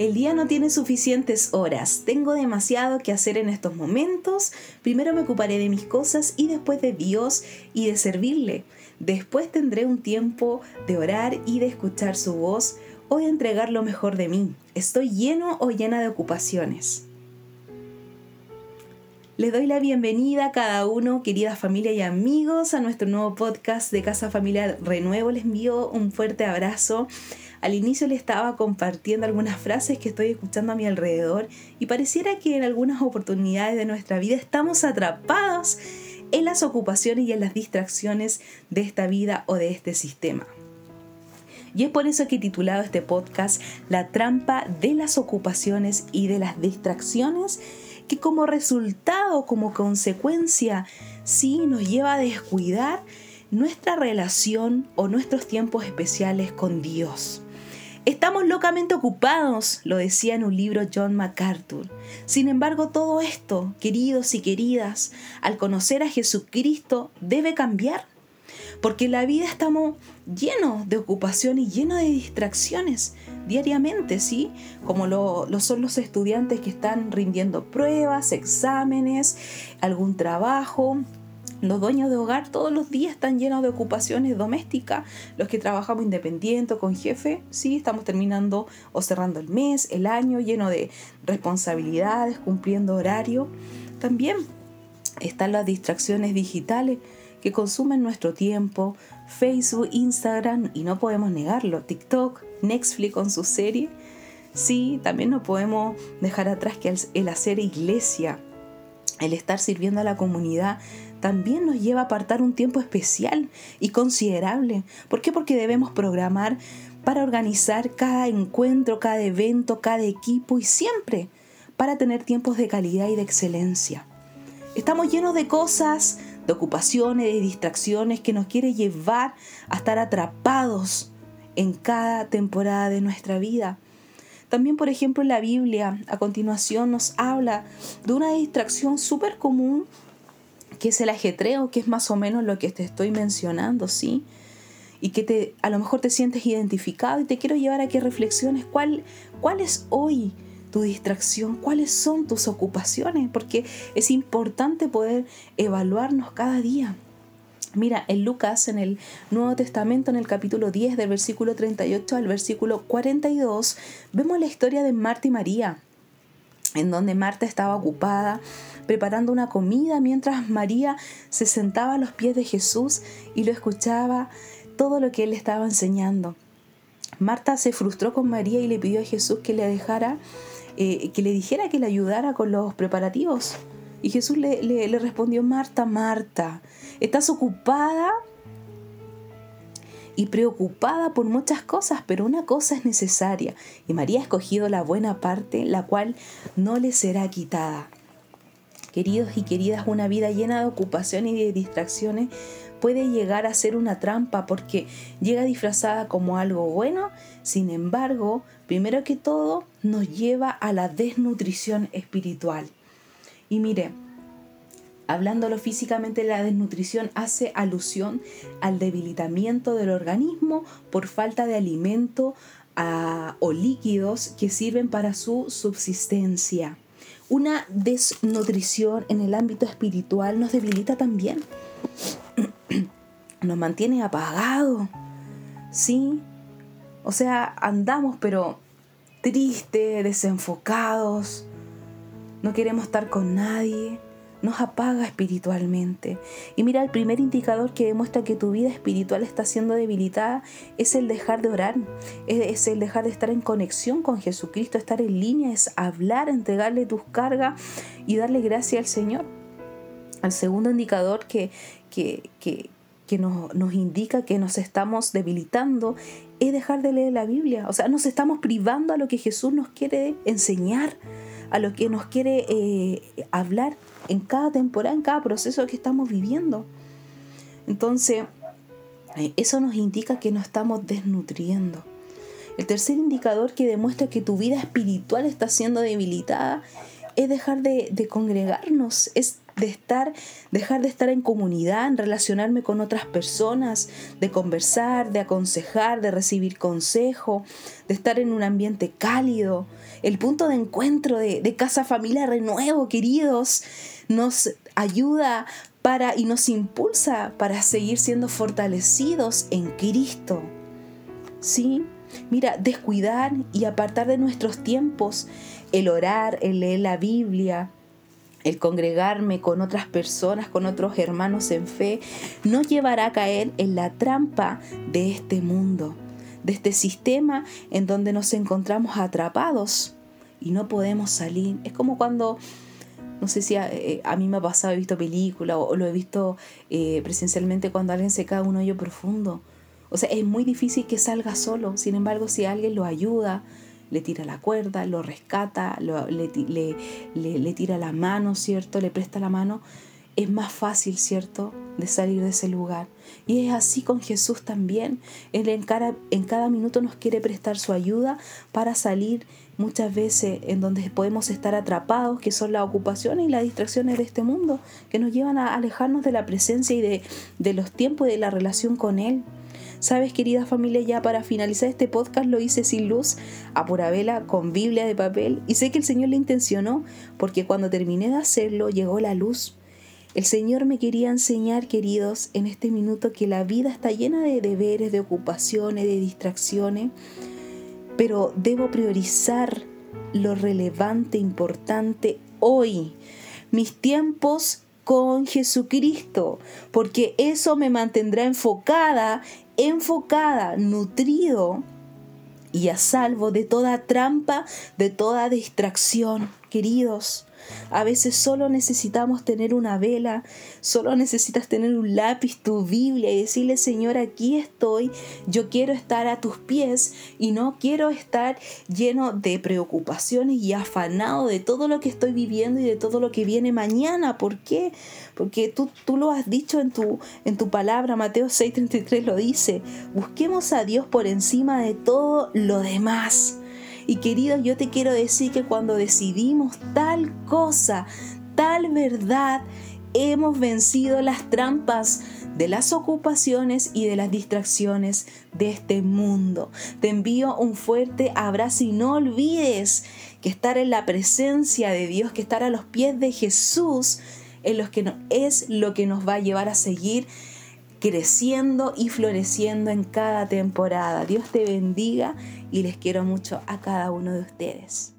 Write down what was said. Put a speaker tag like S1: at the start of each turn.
S1: El día no tiene suficientes horas, tengo demasiado que hacer en estos momentos. Primero me ocuparé de mis cosas y después de Dios y de servirle. Después tendré un tiempo de orar y de escuchar su voz o de entregar lo mejor de mí. Estoy lleno o llena de ocupaciones. Les doy la bienvenida a cada uno, querida familia y amigos, a nuestro nuevo podcast de Casa Familiar Renuevo. Les envío un fuerte abrazo al inicio le estaba compartiendo algunas frases que estoy escuchando a mi alrededor y pareciera que en algunas oportunidades de nuestra vida estamos atrapados en las ocupaciones y en las distracciones de esta vida o de este sistema. Y es por eso que he titulado este podcast La trampa de las ocupaciones y de las distracciones que como resultado, como consecuencia, sí nos lleva a descuidar nuestra relación o nuestros tiempos especiales con Dios. Estamos locamente ocupados, lo decía en un libro John MacArthur. Sin embargo, todo esto, queridos y queridas, al conocer a Jesucristo, debe cambiar. Porque la vida estamos llenos de ocupación y llenos de distracciones diariamente, ¿sí? Como lo son los estudiantes que están rindiendo pruebas, exámenes, algún trabajo, los dueños de hogar todos los días están llenos de ocupaciones domésticas. Los que trabajamos independiente con jefe, sí, estamos terminando o cerrando el mes, el año, lleno de responsabilidades, cumpliendo horario. También están las distracciones digitales que consumen nuestro tiempo, Facebook, Instagram, y no podemos negarlo, TikTok, Netflix con su serie. Sí, también no podemos dejar atrás que el hacer iglesia, el estar sirviendo a la comunidad, también nos lleva a apartar un tiempo especial y considerable. ¿Por qué? Porque debemos programar para organizar cada encuentro, cada evento, cada equipo y siempre para tener tiempos de calidad y de excelencia. Estamos llenos de cosas, de ocupaciones, de distracciones que nos quiere llevar a estar atrapados en cada temporada de nuestra vida. También, por ejemplo, la Biblia, a continuación nos habla de una distracción súper común que es el ajetreo, que es más o menos lo que te estoy mencionando, ¿sí? Y que te, a lo mejor te sientes identificado y te quiero llevar a que reflexiones cuál, cuál es hoy tu distracción, cuáles son tus ocupaciones, porque es importante poder evaluarnos cada día. Mira, en Lucas, en el Nuevo Testamento, en el capítulo 10, del versículo 38 al versículo 42, vemos la historia de Marta y María, en donde Marta estaba ocupada preparando una comida mientras María se sentaba a los pies de Jesús y lo escuchaba todo lo que él estaba enseñando. Marta se frustró con María y le pidió a Jesús que le dejara, eh, que le dijera que le ayudara con los preparativos. Y Jesús le, le respondió, Marta, Marta, estás ocupada y preocupada por muchas cosas, pero una cosa es necesaria, y María ha escogido la buena parte, la cual no le será quitada. Queridos y queridas, una vida llena de ocupación y de distracciones puede llegar a ser una trampa porque llega disfrazada como algo bueno, sin embargo, primero que todo, nos lleva a la desnutrición espiritual. Y mire, hablándolo físicamente, la desnutrición hace alusión al debilitamiento del organismo por falta de alimento ah, o líquidos que sirven para su subsistencia. Una desnutrición en el ámbito espiritual nos debilita también. Nos mantiene apagados. ¿Sí? O sea, andamos pero tristes, desenfocados. No queremos estar con nadie nos apaga espiritualmente. Y mira, el primer indicador que demuestra que tu vida espiritual está siendo debilitada es el dejar de orar, es, el dejar de estar en conexión con Jesucristo, estar en línea, es hablar, entregarle tus cargas y darle gracia al Señor. El segundo indicador que, que, que, que nos, nos, indica que nos estamos debilitando es dejar de leer la Biblia. O sea, nos estamos privando a lo que Jesús nos quiere enseñar, a lo que nos quiere eh, hablar en cada temporada, en cada proceso que estamos viviendo. Entonces, eh, eso nos indica que nos estamos desnutriendo. El tercer indicador que demuestra que tu vida espiritual está siendo debilitada es dejar de, de congregarnos, es de estar, dejar de estar en comunidad, relacionarme con otras personas, de conversar, de aconsejar, de recibir consejo, de estar en un ambiente cálido. El punto de encuentro de, de Casa Familia Renuevo, queridos, nos ayuda para y nos impulsa para seguir siendo fortalecidos en Cristo. ¿Sí? Mira, descuidar y apartar de nuestros tiempos el orar, el leer la Biblia, el congregarme con otras personas, con otros hermanos en fe, no llevará a caer en la trampa de este mundo, de este sistema en donde nos encontramos atrapados y no podemos salir. Es como cuando, no sé si a, eh, mí me ha pasado, he visto películas o, lo he visto eh, presencialmente cuando alguien se cae un hoyo profundo. O sea, es muy difícil que salga solo. Sin embargo, si alguien lo ayuda, le tira la cuerda, lo rescata, le, le, tira la mano, ¿cierto? Le presta la mano, es más fácil, ¿cierto?, de salir de ese lugar. Y es así con Jesús también. Él en cada, en cada minuto nos quiere prestar su ayuda para salir muchas veces en donde podemos estar atrapados, que son las ocupaciones y las distracciones de este mundo, que nos llevan a alejarnos de la presencia y de, de los tiempos y de la relación con Él. Sabes, querida familia, ya para finalizar este podcast lo hice sin luz, a pura vela, con Biblia de papel, y sé que el Señor le intencionó, porque cuando terminé de hacerlo llegó la luz. El Señor me quería enseñar, queridos, en este minuto que la vida está llena de deberes, de ocupaciones, de distracciones, pero debo priorizar lo relevante, importante hoy. Mis tiempos con Jesucristo, porque eso me mantendrá enfocada enfocada, nutrido y a salvo de toda trampa, de toda distracción, queridos. A veces solo necesitamos tener una vela, solo necesitas tener un lápiz, tu Biblia y decirle, Señor, aquí estoy, yo quiero estar a tus pies y no quiero estar lleno de preocupaciones y afanado de todo lo que estoy viviendo y de todo lo que viene mañana. ¿Por qué? Porque tú, tú lo has dicho en tu, en tu palabra, Mateo 6:33 lo dice, busquemos a Dios por encima de todo lo demás. Y querido, yo te quiero decir que cuando decidimos tal cosa, tal verdad, hemos vencido las trampas de las ocupaciones y de las distracciones de este mundo. Te envío un fuerte abrazo y no olvides que estar en la presencia de Dios, que estar a los pies de Jesús, es lo que nos va a llevar a seguir creciendo y floreciendo en cada temporada. Dios te bendiga y les quiero mucho a cada uno de ustedes.